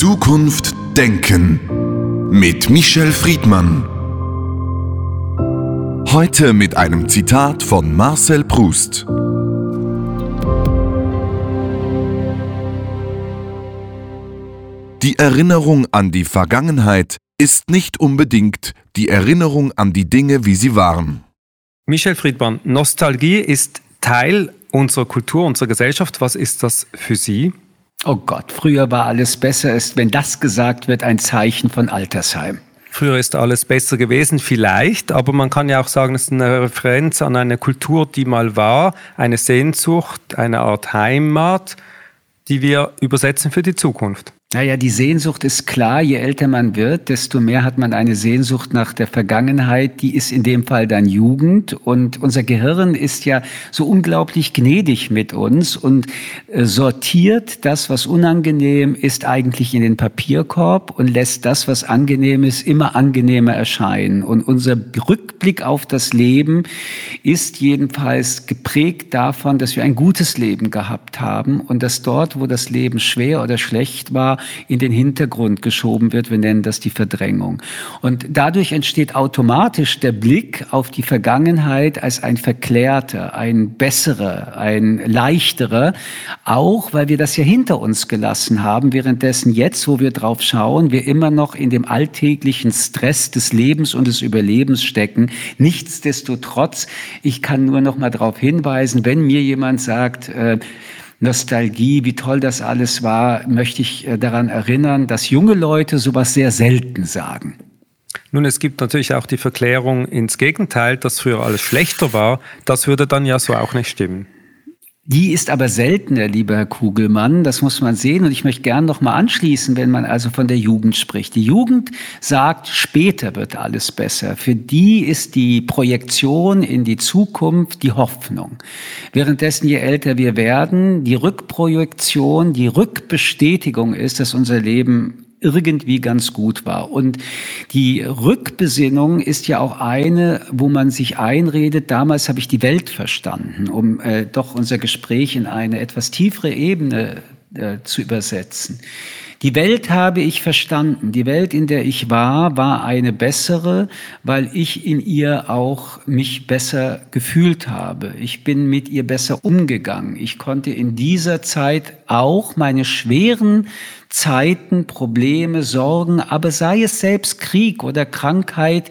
Zukunft denken mit Michel Friedmann. Heute mit einem Zitat von Marcel Proust. Die Erinnerung an die Vergangenheit ist nicht unbedingt die Erinnerung an die Dinge, wie sie waren. Michel Friedmann, Nostalgie ist Teil unserer Kultur, unserer Gesellschaft. Was ist das für Sie? Oh Gott, früher war alles besser, ist, wenn das gesagt wird, ein Zeichen von Altersheim. Früher ist alles besser gewesen, vielleicht, aber man kann ja auch sagen, es ist eine Referenz an eine Kultur, die mal war, eine Sehnsucht, eine Art Heimat, die wir übersetzen für die Zukunft. Naja, die Sehnsucht ist klar, je älter man wird, desto mehr hat man eine Sehnsucht nach der Vergangenheit, die ist in dem Fall dann Jugend. Und unser Gehirn ist ja so unglaublich gnädig mit uns und äh, sortiert das, was unangenehm ist, eigentlich in den Papierkorb und lässt das, was angenehm ist, immer angenehmer erscheinen. Und unser Rückblick auf das Leben ist jedenfalls geprägt davon, dass wir ein gutes Leben gehabt haben und dass dort, wo das Leben schwer oder schlecht war, in den Hintergrund geschoben wird. Wir nennen das die Verdrängung. Und dadurch entsteht automatisch der Blick auf die Vergangenheit als ein verklärter, ein besserer, ein leichterer, auch weil wir das ja hinter uns gelassen haben, währenddessen jetzt, wo wir drauf schauen, wir immer noch in dem alltäglichen Stress des Lebens und des Überlebens stecken. Nichtsdestotrotz, ich kann nur noch mal darauf hinweisen, wenn mir jemand sagt, äh, Nostalgie, wie toll das alles war, möchte ich äh, daran erinnern, dass junge Leute sowas sehr selten sagen. Nun, es gibt natürlich auch die Verklärung ins Gegenteil, dass früher alles schlechter war. Das würde dann ja so auch nicht stimmen. Die ist aber seltener, lieber Herr Kugelmann, das muss man sehen. Und ich möchte gern noch mal anschließen, wenn man also von der Jugend spricht. Die Jugend sagt, später wird alles besser. Für die ist die Projektion in die Zukunft die Hoffnung. Währenddessen, je älter wir werden, die Rückprojektion, die Rückbestätigung ist, dass unser Leben irgendwie ganz gut war. Und die Rückbesinnung ist ja auch eine, wo man sich einredet, damals habe ich die Welt verstanden, um äh, doch unser Gespräch in eine etwas tiefere Ebene äh, zu übersetzen. Die Welt habe ich verstanden. Die Welt, in der ich war, war eine bessere, weil ich in ihr auch mich besser gefühlt habe. Ich bin mit ihr besser umgegangen. Ich konnte in dieser Zeit auch meine schweren Zeiten, Probleme, Sorgen, aber sei es selbst Krieg oder Krankheit,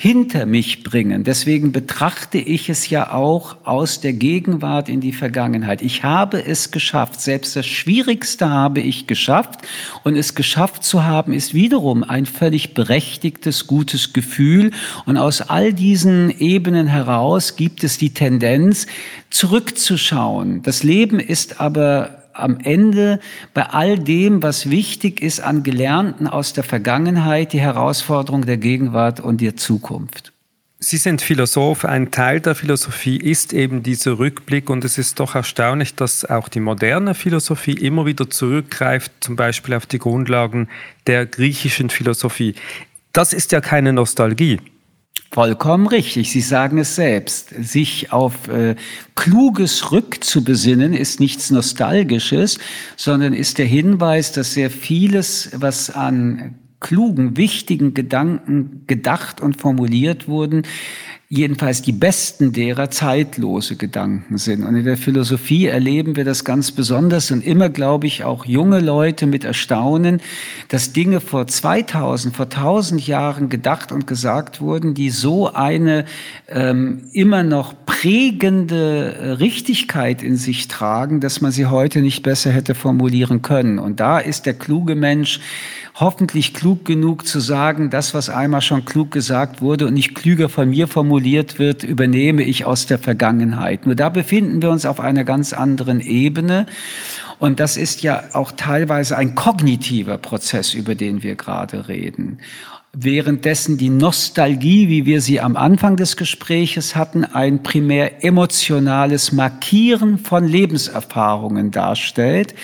hinter mich bringen. Deswegen betrachte ich es ja auch aus der Gegenwart in die Vergangenheit. Ich habe es geschafft. Selbst das Schwierigste habe ich geschafft. Und es geschafft zu haben, ist wiederum ein völlig berechtigtes, gutes Gefühl. Und aus all diesen Ebenen heraus gibt es die Tendenz, zurückzuschauen. Das Leben ist aber am Ende bei all dem, was wichtig ist an Gelernten aus der Vergangenheit, die Herausforderung der Gegenwart und der Zukunft. Sie sind Philosoph. Ein Teil der Philosophie ist eben dieser Rückblick und es ist doch erstaunlich, dass auch die moderne Philosophie immer wieder zurückgreift, zum Beispiel auf die Grundlagen der griechischen Philosophie. Das ist ja keine Nostalgie. Vollkommen richtig. Sie sagen es selbst. Sich auf äh, Kluges rückzubesinnen ist nichts Nostalgisches, sondern ist der Hinweis, dass sehr vieles, was an klugen, wichtigen Gedanken gedacht und formuliert wurden, jedenfalls die besten derer zeitlose Gedanken sind. Und in der Philosophie erleben wir das ganz besonders und immer, glaube ich, auch junge Leute mit Erstaunen, dass Dinge vor 2000, vor 1000 Jahren gedacht und gesagt wurden, die so eine ähm, immer noch prägende äh, Richtigkeit in sich tragen, dass man sie heute nicht besser hätte formulieren können. Und da ist der kluge Mensch hoffentlich klug genug zu sagen, das, was einmal schon klug gesagt wurde und nicht klüger von mir formuliert wird, übernehme ich aus der Vergangenheit. Nur da befinden wir uns auf einer ganz anderen Ebene. Und das ist ja auch teilweise ein kognitiver Prozess, über den wir gerade reden. Währenddessen die Nostalgie, wie wir sie am Anfang des Gespräches hatten, ein primär emotionales Markieren von Lebenserfahrungen darstellt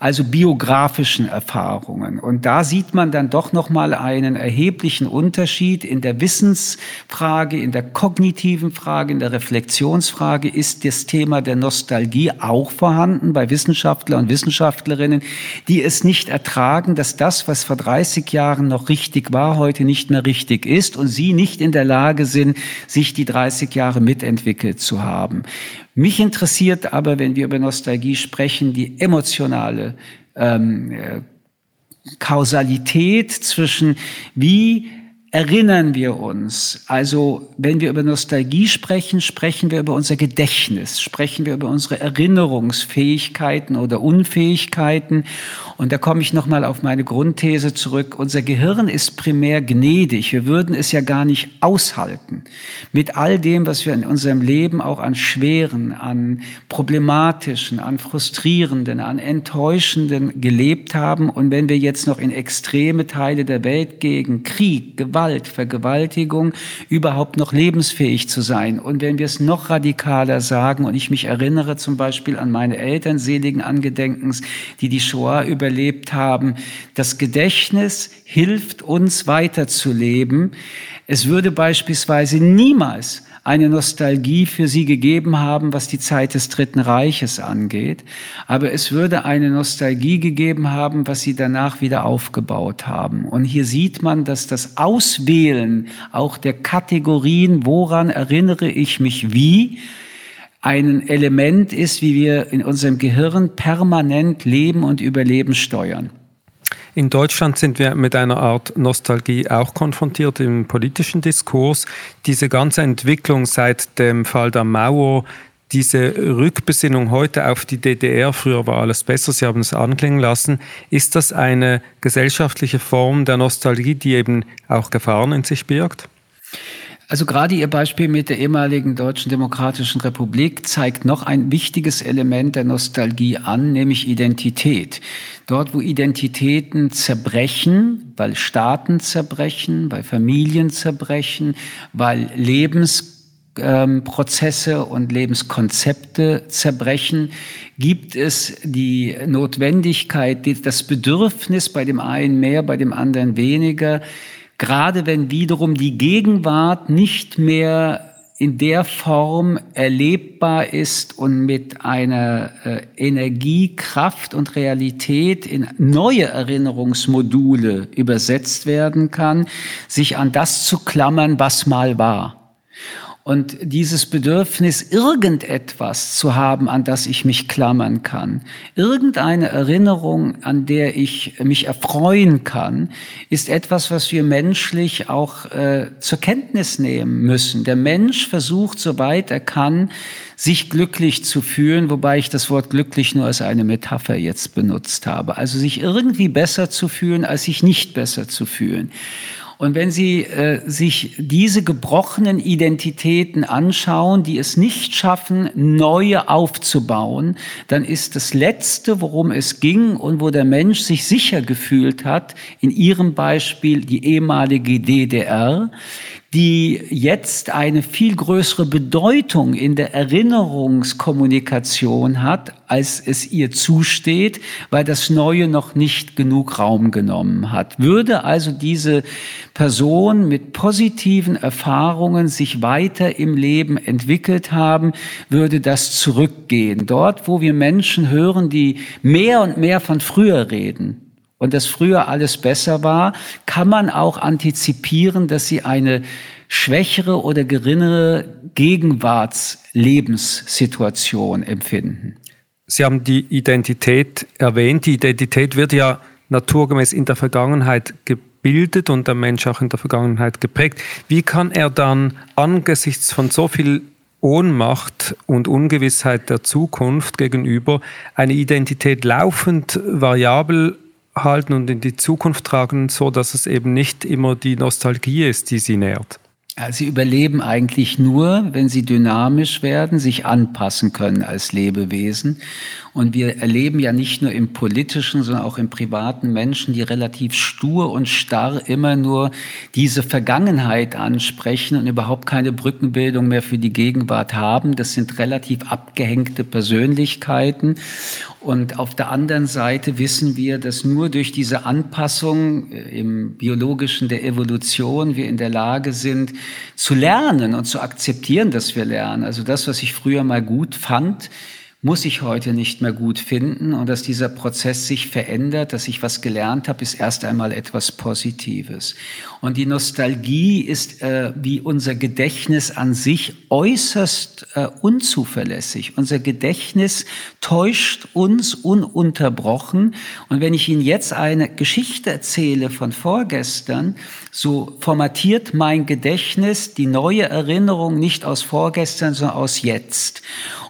also biografischen Erfahrungen. Und da sieht man dann doch noch mal einen erheblichen Unterschied in der Wissensfrage, in der kognitiven Frage, in der Reflexionsfrage ist das Thema der Nostalgie auch vorhanden bei Wissenschaftler und Wissenschaftlerinnen, die es nicht ertragen, dass das, was vor 30 Jahren noch richtig war, heute nicht mehr richtig ist und sie nicht in der Lage sind, sich die 30 Jahre mitentwickelt zu haben. Mich interessiert aber, wenn wir über Nostalgie sprechen, die emotionale ähm, äh, Kausalität zwischen wie erinnern wir uns. Also wenn wir über Nostalgie sprechen, sprechen wir über unser Gedächtnis, sprechen wir über unsere Erinnerungsfähigkeiten oder Unfähigkeiten. Und da komme ich nochmal auf meine Grundthese zurück. Unser Gehirn ist primär gnädig. Wir würden es ja gar nicht aushalten. Mit all dem, was wir in unserem Leben auch an schweren, an problematischen, an frustrierenden, an enttäuschenden gelebt haben. Und wenn wir jetzt noch in extreme Teile der Welt gegen Krieg, Gewalt, Gewalt, Vergewaltigung überhaupt noch lebensfähig zu sein. Und wenn wir es noch radikaler sagen, und ich mich erinnere zum Beispiel an meine Eltern seligen Angedenkens, die die Shoah überlebt haben, das Gedächtnis hilft uns weiterzuleben. Es würde beispielsweise niemals eine Nostalgie für sie gegeben haben, was die Zeit des Dritten Reiches angeht. Aber es würde eine Nostalgie gegeben haben, was sie danach wieder aufgebaut haben. Und hier sieht man, dass das Auswählen auch der Kategorien, woran erinnere ich mich wie, ein Element ist, wie wir in unserem Gehirn permanent Leben und Überleben steuern. In Deutschland sind wir mit einer Art Nostalgie auch konfrontiert im politischen Diskurs. Diese ganze Entwicklung seit dem Fall der Mauer, diese Rückbesinnung heute auf die DDR, früher war alles besser, Sie haben es anklingen lassen, ist das eine gesellschaftliche Form der Nostalgie, die eben auch Gefahren in sich birgt? Also gerade Ihr Beispiel mit der ehemaligen Deutschen Demokratischen Republik zeigt noch ein wichtiges Element der Nostalgie an, nämlich Identität. Dort, wo Identitäten zerbrechen, weil Staaten zerbrechen, weil Familien zerbrechen, weil Lebensprozesse ähm, und Lebenskonzepte zerbrechen, gibt es die Notwendigkeit, das Bedürfnis bei dem einen mehr, bei dem anderen weniger, gerade wenn wiederum die Gegenwart nicht mehr in der Form erlebbar ist und mit einer äh, Energie, Kraft und Realität in neue Erinnerungsmodule übersetzt werden kann, sich an das zu klammern, was mal war. Und dieses Bedürfnis, irgendetwas zu haben, an das ich mich klammern kann, irgendeine Erinnerung, an der ich mich erfreuen kann, ist etwas, was wir menschlich auch äh, zur Kenntnis nehmen müssen. Der Mensch versucht, soweit er kann, sich glücklich zu fühlen, wobei ich das Wort glücklich nur als eine Metapher jetzt benutzt habe. Also sich irgendwie besser zu fühlen, als sich nicht besser zu fühlen. Und wenn Sie äh, sich diese gebrochenen Identitäten anschauen, die es nicht schaffen, neue aufzubauen, dann ist das Letzte, worum es ging und wo der Mensch sich sicher gefühlt hat, in Ihrem Beispiel die ehemalige DDR, die jetzt eine viel größere Bedeutung in der Erinnerungskommunikation hat, als es ihr zusteht, weil das Neue noch nicht genug Raum genommen hat. Würde also diese Person mit positiven Erfahrungen sich weiter im Leben entwickelt haben, würde das zurückgehen. Dort, wo wir Menschen hören, die mehr und mehr von früher reden, und dass früher alles besser war, kann man auch antizipieren, dass sie eine schwächere oder geringere Gegenwartslebenssituation empfinden. Sie haben die Identität erwähnt. Die Identität wird ja naturgemäß in der Vergangenheit gebildet und der Mensch auch in der Vergangenheit geprägt. Wie kann er dann angesichts von so viel Ohnmacht und Ungewissheit der Zukunft gegenüber eine Identität laufend variabel halten und in die Zukunft tragen, so dass es eben nicht immer die Nostalgie ist, die sie nährt. Sie überleben eigentlich nur, wenn sie dynamisch werden, sich anpassen können als Lebewesen. Und wir erleben ja nicht nur im politischen, sondern auch im privaten Menschen, die relativ stur und starr immer nur diese Vergangenheit ansprechen und überhaupt keine Brückenbildung mehr für die Gegenwart haben. Das sind relativ abgehängte Persönlichkeiten. Und auf der anderen Seite wissen wir, dass nur durch diese Anpassung äh, im biologischen der Evolution wir in der Lage sind, zu lernen und zu akzeptieren, dass wir lernen. Also das, was ich früher mal gut fand, muss ich heute nicht mehr gut finden und dass dieser Prozess sich verändert, dass ich was gelernt habe, ist erst einmal etwas Positives. Und die Nostalgie ist äh, wie unser Gedächtnis an sich äußerst äh, unzuverlässig. Unser Gedächtnis täuscht uns ununterbrochen. Und wenn ich Ihnen jetzt eine Geschichte erzähle von vorgestern, so formatiert mein Gedächtnis die neue Erinnerung nicht aus vorgestern, sondern aus jetzt.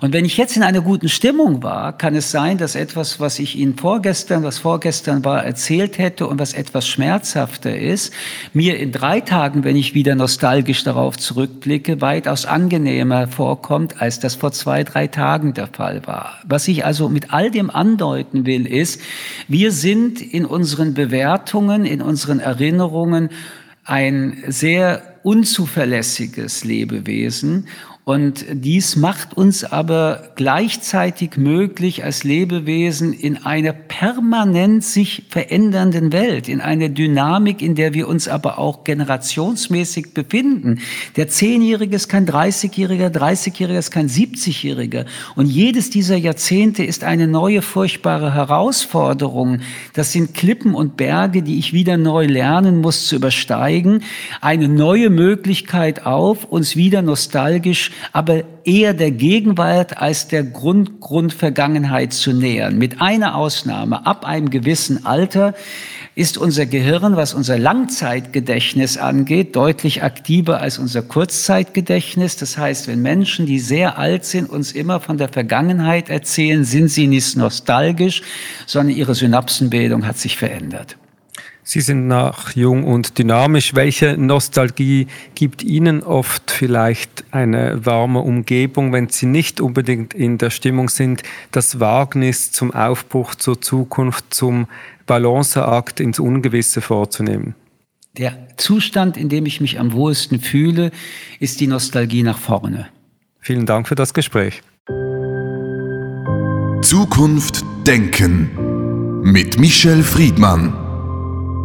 Und wenn ich jetzt in einer guten Stimmung war, kann es sein, dass etwas, was ich Ihnen vorgestern, was vorgestern war, erzählt hätte und was etwas schmerzhafter ist, mir in drei Tagen, wenn ich wieder nostalgisch darauf zurückblicke, weitaus angenehmer vorkommt, als das vor zwei, drei Tagen der Fall war. Was ich also mit all dem andeuten will, ist, wir sind in unseren Bewertungen, in unseren Erinnerungen ein sehr unzuverlässiges Lebewesen und dies macht uns aber gleichzeitig möglich als Lebewesen in einer permanent sich verändernden Welt, in einer Dynamik, in der wir uns aber auch generationsmäßig befinden. Der Zehnjährige ist kein 30-Jähriger, 30-Jähriger ist kein 70-Jähriger. Und jedes dieser Jahrzehnte ist eine neue furchtbare Herausforderung. Das sind Klippen und Berge, die ich wieder neu lernen muss zu übersteigen. Eine neue Möglichkeit auf, uns wieder nostalgisch aber eher der Gegenwart als der Grund, Grundvergangenheit zu nähern. Mit einer Ausnahme, ab einem gewissen Alter ist unser Gehirn, was unser Langzeitgedächtnis angeht, deutlich aktiver als unser Kurzzeitgedächtnis. Das heißt, wenn Menschen, die sehr alt sind, uns immer von der Vergangenheit erzählen, sind sie nicht nostalgisch, sondern ihre Synapsenbildung hat sich verändert. Sie sind noch jung und dynamisch. Welche Nostalgie gibt Ihnen oft vielleicht eine warme Umgebung, wenn Sie nicht unbedingt in der Stimmung sind, das Wagnis zum Aufbruch zur Zukunft, zum Balanceakt ins Ungewisse vorzunehmen? Der Zustand, in dem ich mich am wohlsten fühle, ist die Nostalgie nach vorne. Vielen Dank für das Gespräch. Zukunft Denken mit Michel Friedmann.